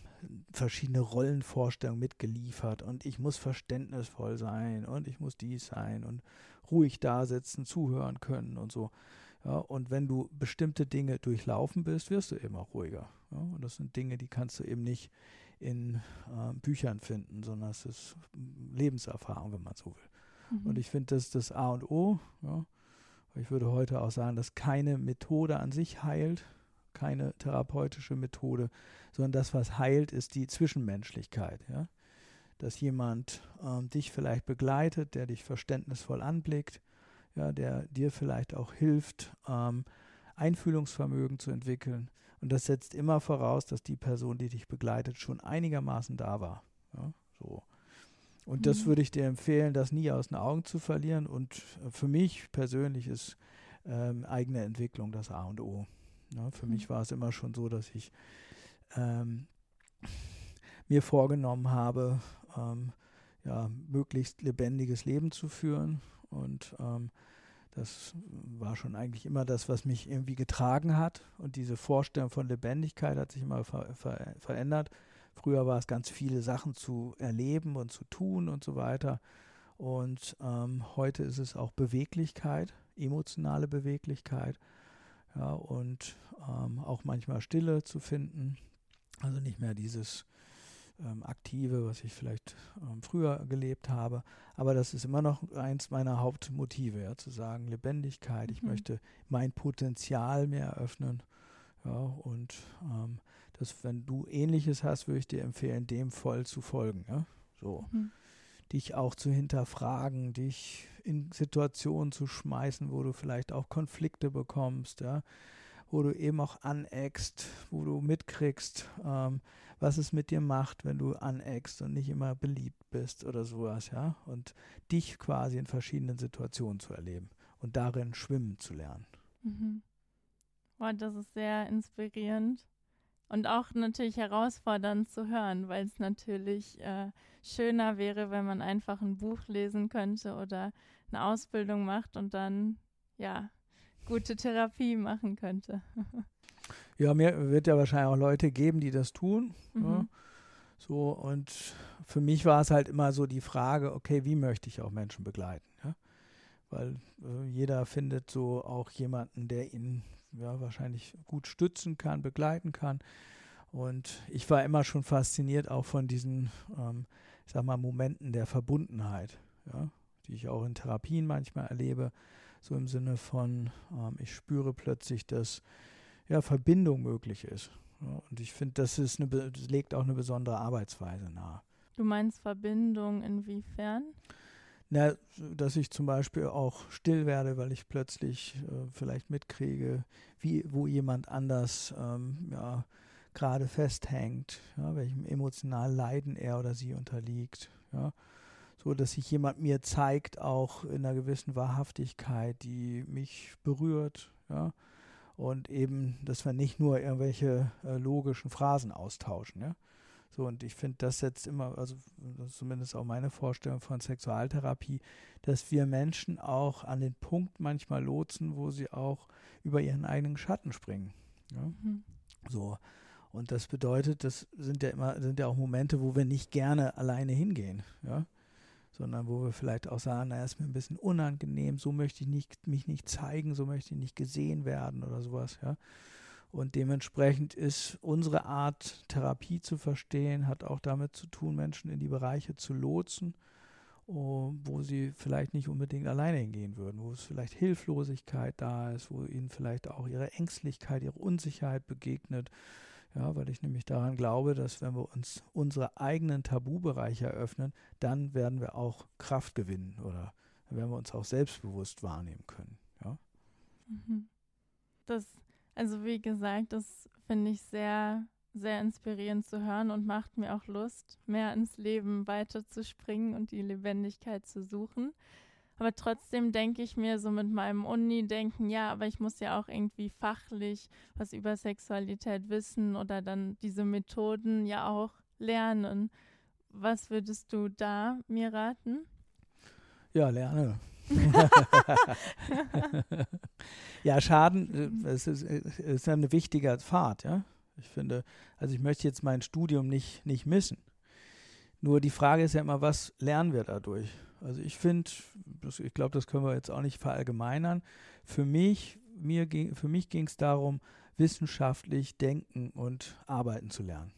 verschiedene Rollenvorstellungen mitgeliefert und ich muss verständnisvoll sein und ich muss dies sein und ruhig da sitzen, zuhören können und so. Ja, und wenn du bestimmte Dinge durchlaufen bist, wirst du eben auch ruhiger. Ja, und das sind Dinge, die kannst du eben nicht in äh, Büchern finden, sondern es ist Lebenserfahrung, wenn man so will. Mhm. Und ich finde, das ist das A und O. Ja. Ich würde heute auch sagen, dass keine Methode an sich heilt, keine therapeutische Methode, sondern das, was heilt, ist die Zwischenmenschlichkeit. Ja? Dass jemand ähm, dich vielleicht begleitet, der dich verständnisvoll anblickt, ja, der dir vielleicht auch hilft, ähm, Einfühlungsvermögen zu entwickeln. Und das setzt immer voraus, dass die Person, die dich begleitet, schon einigermaßen da war. Ja, so. Und mhm. das würde ich dir empfehlen, das nie aus den Augen zu verlieren. Und äh, für mich persönlich ist ähm, eigene Entwicklung das A und O. Ja, für mhm. mich war es immer schon so, dass ich ähm, mir vorgenommen habe, ähm, ja, möglichst lebendiges Leben zu führen. Und ähm, das war schon eigentlich immer das, was mich irgendwie getragen hat. Und diese Vorstellung von Lebendigkeit hat sich immer ver ver verändert. Früher war es ganz viele Sachen zu erleben und zu tun und so weiter. Und ähm, heute ist es auch Beweglichkeit, emotionale Beweglichkeit. Ja, und ähm, auch manchmal Stille zu finden. Also nicht mehr dieses ähm, Aktive, was ich vielleicht ähm, früher gelebt habe. Aber das ist immer noch eins meiner Hauptmotive, ja, zu sagen, Lebendigkeit. Mhm. Ich möchte mein Potenzial mehr eröffnen. Ja, und ähm, das, wenn du ähnliches hast, würde ich dir empfehlen, dem voll zu folgen. Ja? So. Mhm. Dich auch zu hinterfragen, dich in Situationen zu schmeißen, wo du vielleicht auch Konflikte bekommst, ja, wo du eben auch aneckst, wo du mitkriegst, ähm, was es mit dir macht, wenn du aneckst und nicht immer beliebt bist oder sowas, ja. Und dich quasi in verschiedenen Situationen zu erleben und darin schwimmen zu lernen. Mhm. Boah, das ist sehr inspirierend. Und auch natürlich herausfordernd zu hören, weil es natürlich äh, schöner wäre, wenn man einfach ein Buch lesen könnte oder eine Ausbildung macht und dann, ja, gute Therapie machen könnte. ja, mir wird ja wahrscheinlich auch Leute geben, die das tun. Mhm. Ja. So, und für mich war es halt immer so die Frage, okay, wie möchte ich auch Menschen begleiten? Ja? Weil äh, jeder findet so auch jemanden, der ihn ja, wahrscheinlich gut stützen kann, begleiten kann. Und ich war immer schon fasziniert auch von diesen, ähm, ich sag mal, Momenten der Verbundenheit, ja, die ich auch in Therapien manchmal erlebe, so im Sinne von, ähm, ich spüre plötzlich, dass ja, Verbindung möglich ist. Ja, und ich finde, das ist eine, das legt auch eine besondere Arbeitsweise nahe. Du meinst Verbindung inwiefern? Na, dass ich zum Beispiel auch still werde, weil ich plötzlich äh, vielleicht mitkriege, wie, wo jemand anders ähm, ja, gerade festhängt, ja, welchem emotionalen Leiden er oder sie unterliegt. Ja. So dass sich jemand mir zeigt, auch in einer gewissen Wahrhaftigkeit, die mich berührt, ja. Und eben, dass wir nicht nur irgendwelche äh, logischen Phrasen austauschen, ja, So, und ich finde, das setzt immer, also zumindest auch meine Vorstellung von Sexualtherapie, dass wir Menschen auch an den Punkt manchmal lotsen, wo sie auch über ihren eigenen Schatten springen. Ja? Mhm. So. Und das bedeutet, das sind ja immer, sind ja auch Momente, wo wir nicht gerne alleine hingehen, ja. Sondern wo wir vielleicht auch sagen, naja, ist mir ein bisschen unangenehm, so möchte ich nicht, mich nicht zeigen, so möchte ich nicht gesehen werden oder sowas, ja. Und dementsprechend ist unsere Art, Therapie zu verstehen, hat auch damit zu tun, Menschen in die Bereiche zu lotsen, oh, wo sie vielleicht nicht unbedingt alleine hingehen würden, wo es vielleicht Hilflosigkeit da ist, wo ihnen vielleicht auch ihre Ängstlichkeit, ihre Unsicherheit begegnet. Ja, weil ich nämlich daran glaube, dass wenn wir uns unsere eigenen Tabubereiche eröffnen, dann werden wir auch Kraft gewinnen oder werden wir uns auch selbstbewusst wahrnehmen können. Ja. Mhm. Das also wie gesagt, das finde ich sehr, sehr inspirierend zu hören und macht mir auch Lust, mehr ins Leben weiterzuspringen und die Lebendigkeit zu suchen. Aber trotzdem denke ich mir so mit meinem Uni-Denken, ja, aber ich muss ja auch irgendwie fachlich was über Sexualität wissen oder dann diese Methoden ja auch lernen. Was würdest du da mir raten? Ja, lerne. ja, Schaden äh, es ist, ist ein wichtiger Pfad, ja. Ich finde, also ich möchte jetzt mein Studium nicht, nicht missen. Nur die Frage ist ja immer, was lernen wir dadurch? Also ich finde, ich glaube, das können wir jetzt auch nicht verallgemeinern. Für mich, mir ging, für mich ging es darum, wissenschaftlich denken und arbeiten zu lernen.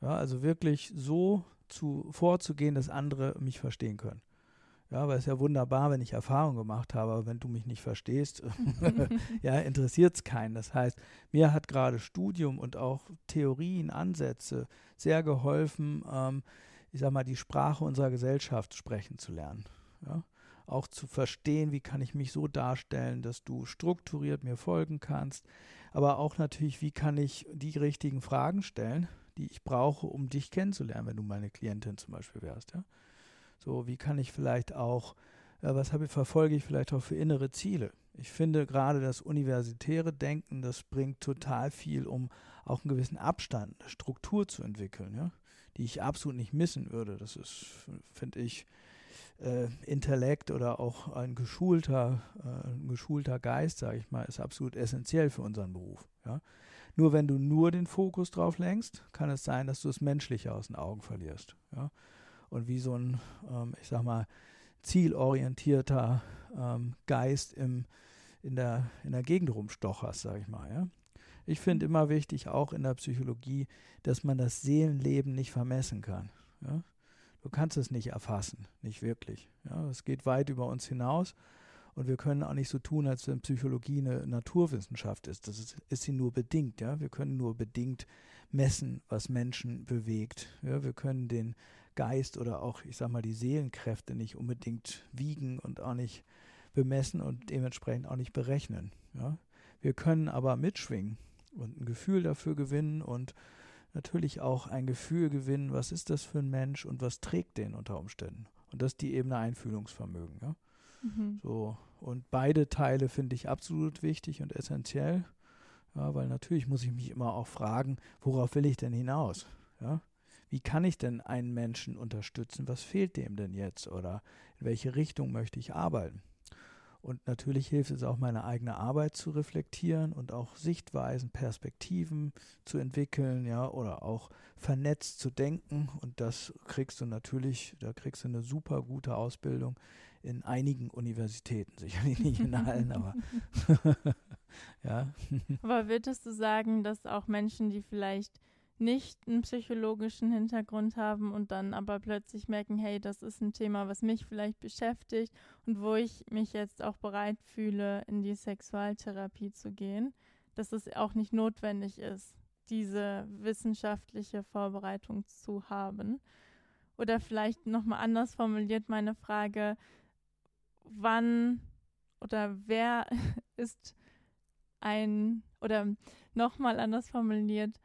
Ja, also wirklich so zu, vorzugehen, dass andere mich verstehen können. Ja, weil es ja wunderbar, wenn ich Erfahrung gemacht habe, aber wenn du mich nicht verstehst, ja, interessiert es keinen. Das heißt, mir hat gerade Studium und auch Theorien, Ansätze sehr geholfen, ähm, ich sag mal, die Sprache unserer Gesellschaft sprechen zu lernen. Ja? Auch zu verstehen, wie kann ich mich so darstellen, dass du strukturiert mir folgen kannst, aber auch natürlich, wie kann ich die richtigen Fragen stellen, die ich brauche, um dich kennenzulernen, wenn du meine Klientin zum Beispiel wärst. Ja? So, wie kann ich vielleicht auch, äh, was habe, verfolge ich vielleicht auch für innere Ziele? Ich finde gerade das universitäre Denken, das bringt total viel, um auch einen gewissen Abstand, eine Struktur zu entwickeln, ja, die ich absolut nicht missen würde. Das ist, finde ich, äh, Intellekt oder auch ein geschulter, äh, ein geschulter Geist, sage ich mal, ist absolut essentiell für unseren Beruf. Ja. Nur wenn du nur den Fokus drauf lenkst, kann es sein, dass du das Menschliche aus den Augen verlierst. Ja und wie so ein, ähm, ich sag mal, zielorientierter ähm, Geist im, in, der, in der Gegend rumstocherst, sag ich mal. Ja? Ich finde immer wichtig, auch in der Psychologie, dass man das Seelenleben nicht vermessen kann. Ja? Du kannst es nicht erfassen, nicht wirklich. Ja? Es geht weit über uns hinaus und wir können auch nicht so tun, als wenn Psychologie eine Naturwissenschaft ist. Das ist, ist sie nur bedingt. Ja? Wir können nur bedingt messen, was Menschen bewegt. Ja? Wir können den Geist oder auch, ich sag mal, die Seelenkräfte nicht unbedingt wiegen und auch nicht bemessen und dementsprechend auch nicht berechnen. Ja? Wir können aber mitschwingen und ein Gefühl dafür gewinnen und natürlich auch ein Gefühl gewinnen, was ist das für ein Mensch und was trägt den unter Umständen. Und das ist die Ebene Einfühlungsvermögen. Ja? Mhm. So, und beide Teile finde ich absolut wichtig und essentiell. Ja, weil natürlich muss ich mich immer auch fragen, worauf will ich denn hinaus? Ja? wie kann ich denn einen Menschen unterstützen? Was fehlt dem denn jetzt? Oder in welche Richtung möchte ich arbeiten? Und natürlich hilft es auch, meine eigene Arbeit zu reflektieren und auch Sichtweisen, Perspektiven zu entwickeln, ja, oder auch vernetzt zu denken. Und das kriegst du natürlich, da kriegst du eine super gute Ausbildung in einigen Universitäten, sicherlich nicht in allen, aber ja. Aber würdest du sagen, dass auch Menschen, die vielleicht nicht einen psychologischen Hintergrund haben und dann aber plötzlich merken, hey, das ist ein Thema, was mich vielleicht beschäftigt und wo ich mich jetzt auch bereit fühle, in die Sexualtherapie zu gehen, dass es auch nicht notwendig ist, diese wissenschaftliche Vorbereitung zu haben. Oder vielleicht nochmal anders formuliert meine Frage, wann oder wer ist ein, oder nochmal anders formuliert,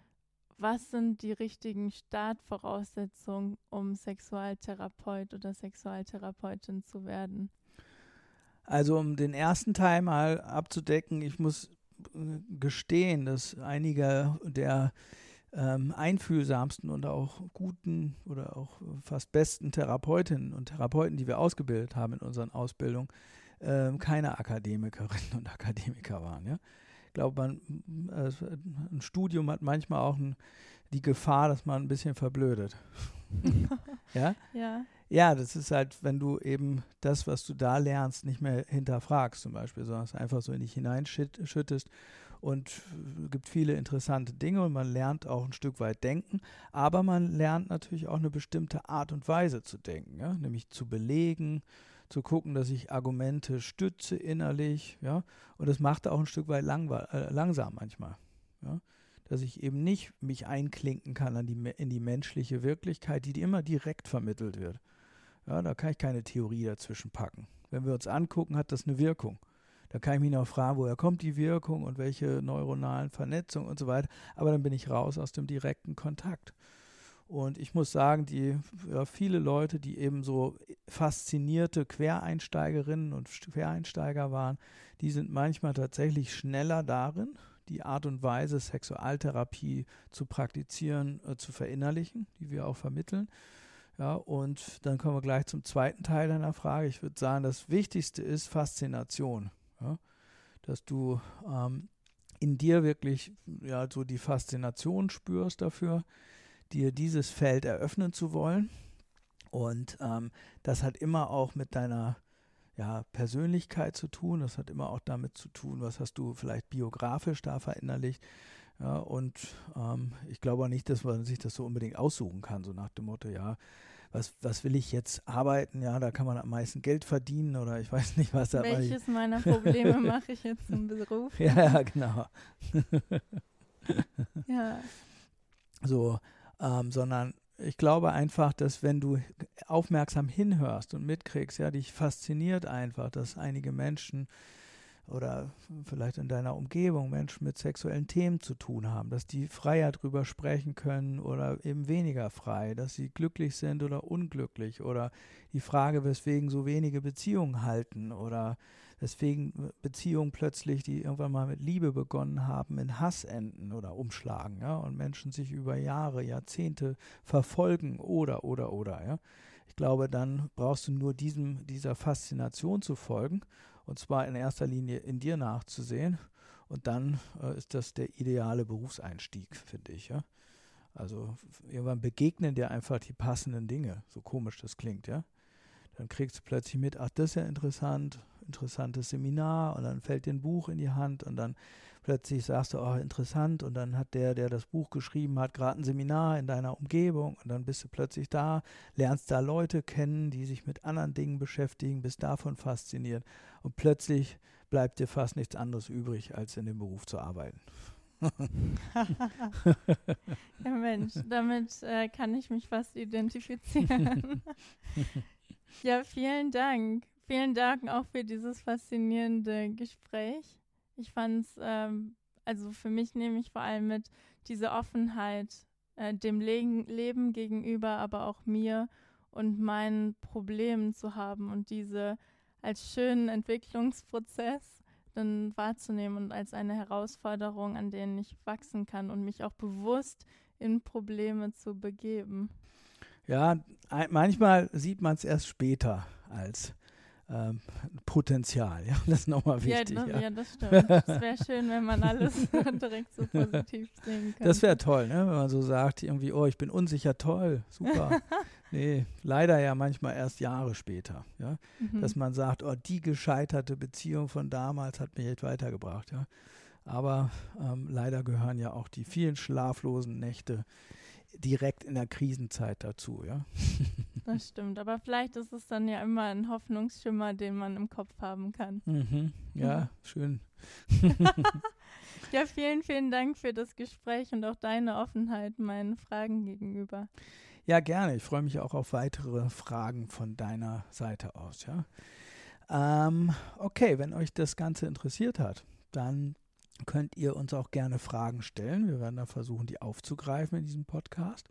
was sind die richtigen Startvoraussetzungen, um Sexualtherapeut oder Sexualtherapeutin zu werden? Also um den ersten Teil mal abzudecken, ich muss äh, gestehen, dass einige der ähm, einfühlsamsten und auch guten oder auch fast besten Therapeutinnen und Therapeuten, die wir ausgebildet haben in unseren Ausbildungen, ähm, keine Akademikerinnen und Akademiker waren. Ja? Ich glaube, man, äh, ein Studium hat manchmal auch ein, die Gefahr, dass man ein bisschen verblödet. ja? Ja. Ja, das ist halt, wenn du eben das, was du da lernst, nicht mehr hinterfragst zum Beispiel, sondern es einfach so in dich hineinschüttest und es gibt viele interessante Dinge und man lernt auch ein Stück weit denken, aber man lernt natürlich auch eine bestimmte Art und Weise zu denken, ja? nämlich zu belegen, zu gucken, dass ich Argumente stütze innerlich, ja, und das macht auch ein Stück weit äh, langsam manchmal, ja, dass ich eben nicht mich einklinken kann an die, in die menschliche Wirklichkeit, die, immer direkt vermittelt wird. Ja, da kann ich keine Theorie dazwischen packen. Wenn wir uns angucken, hat das eine Wirkung. Da kann ich mich noch fragen, woher kommt die Wirkung und welche neuronalen Vernetzungen und so weiter. Aber dann bin ich raus aus dem direkten Kontakt. Und ich muss sagen, die ja, viele Leute, die eben so faszinierte Quereinsteigerinnen und Quereinsteiger waren, die sind manchmal tatsächlich schneller darin, die Art und Weise, Sexualtherapie zu praktizieren, äh, zu verinnerlichen, die wir auch vermitteln. Ja, und dann kommen wir gleich zum zweiten Teil deiner Frage. Ich würde sagen, das Wichtigste ist Faszination. Ja? Dass du ähm, in dir wirklich ja, so die Faszination spürst dafür, dir dieses Feld eröffnen zu wollen. Und ähm, das hat immer auch mit deiner ja, Persönlichkeit zu tun. Das hat immer auch damit zu tun, was hast du vielleicht biografisch da verinnerlicht. Ja, und ähm, ich glaube auch nicht, dass man sich das so unbedingt aussuchen kann, so nach dem Motto, ja, was, was will ich jetzt arbeiten? Ja, da kann man am meisten Geld verdienen oder ich weiß nicht, was da Welches meiner Probleme mache ich jetzt zum Beruf? ja, ja, genau. ja. So, ähm, sondern ich glaube einfach, dass wenn du aufmerksam hinhörst und mitkriegst, ja, dich fasziniert einfach, dass einige Menschen oder vielleicht in deiner Umgebung Menschen mit sexuellen Themen zu tun haben, dass die freier drüber sprechen können oder eben weniger frei, dass sie glücklich sind oder unglücklich oder die Frage, weswegen so wenige Beziehungen halten oder weswegen Beziehungen plötzlich, die irgendwann mal mit Liebe begonnen haben, in Hass enden oder umschlagen, ja, und Menschen sich über Jahre, Jahrzehnte verfolgen oder oder oder, ja. Ich glaube, dann brauchst du nur diesem, dieser Faszination zu folgen und zwar in erster Linie in dir nachzusehen. Und dann äh, ist das der ideale Berufseinstieg, finde ich. Ja? Also irgendwann begegnen dir einfach die passenden Dinge, so komisch das klingt, ja. Dann kriegst du plötzlich mit, ach, das ist ja interessant, interessantes Seminar und dann fällt dir ein Buch in die Hand und dann plötzlich sagst du, oh, interessant und dann hat der, der das Buch geschrieben hat, gerade ein Seminar in deiner Umgebung und dann bist du plötzlich da, lernst da Leute kennen, die sich mit anderen Dingen beschäftigen, bist davon fasziniert und plötzlich bleibt dir fast nichts anderes übrig, als in dem Beruf zu arbeiten. ja Mensch, damit äh, kann ich mich fast identifizieren. ja, vielen Dank. Vielen Dank auch für dieses faszinierende Gespräch ich fand es, ähm, also für mich nehme ich vor allem mit diese Offenheit äh, dem Le Leben gegenüber, aber auch mir und meinen Problemen zu haben und diese als schönen Entwicklungsprozess dann wahrzunehmen und als eine Herausforderung, an denen ich wachsen kann und mich auch bewusst in Probleme zu begeben. Ja, manchmal sieht man es erst später als ähm, Potenzial. Ja, das ist nochmal wichtig. Ja, das, ja. ja das stimmt. Es wäre schön, wenn man alles direkt so positiv sehen könnte. Das wäre toll, ne? wenn man so sagt, irgendwie, oh, ich bin unsicher, toll, super. nee, leider ja manchmal erst Jahre später. Ja? Mhm. Dass man sagt, oh, die gescheiterte Beziehung von damals hat mich echt weitergebracht. Ja? Aber ähm, leider gehören ja auch die vielen schlaflosen Nächte direkt in der Krisenzeit dazu, ja. Das stimmt, aber vielleicht ist es dann ja immer ein Hoffnungsschimmer, den man im Kopf haben kann. Mhm. Ja, mhm. schön. ja, vielen, vielen Dank für das Gespräch und auch deine Offenheit meinen Fragen gegenüber. Ja, gerne. Ich freue mich auch auf weitere Fragen von deiner Seite aus, ja. Ähm, okay, wenn euch das Ganze interessiert hat, dann könnt ihr uns auch gerne Fragen stellen. Wir werden da versuchen, die aufzugreifen in diesem Podcast.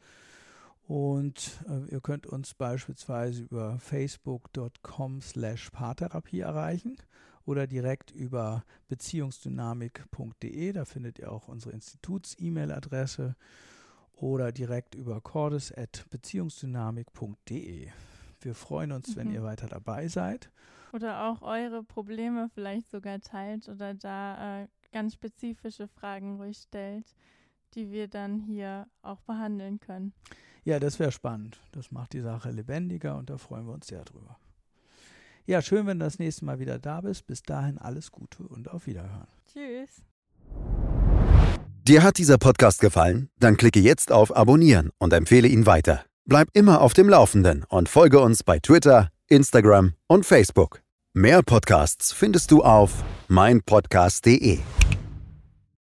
Und äh, ihr könnt uns beispielsweise über facebook.com slash Paartherapie erreichen oder direkt über beziehungsdynamik.de. Da findet ihr auch unsere Instituts-E-Mail-Adresse. oder direkt über cordes.beziehungsdynamik.de. Wir freuen uns, mhm. wenn ihr weiter dabei seid. Oder auch eure Probleme vielleicht sogar teilt oder da äh, ganz spezifische Fragen ruhig stellt, die wir dann hier auch behandeln können. Ja, das wäre spannend. Das macht die Sache lebendiger und da freuen wir uns sehr drüber. Ja, schön, wenn du das nächste Mal wieder da bist. Bis dahin alles Gute und auf Wiederhören. Tschüss. Dir hat dieser Podcast gefallen? Dann klicke jetzt auf Abonnieren und empfehle ihn weiter. Bleib immer auf dem Laufenden und folge uns bei Twitter, Instagram und Facebook. Mehr Podcasts findest du auf meinpodcast.de.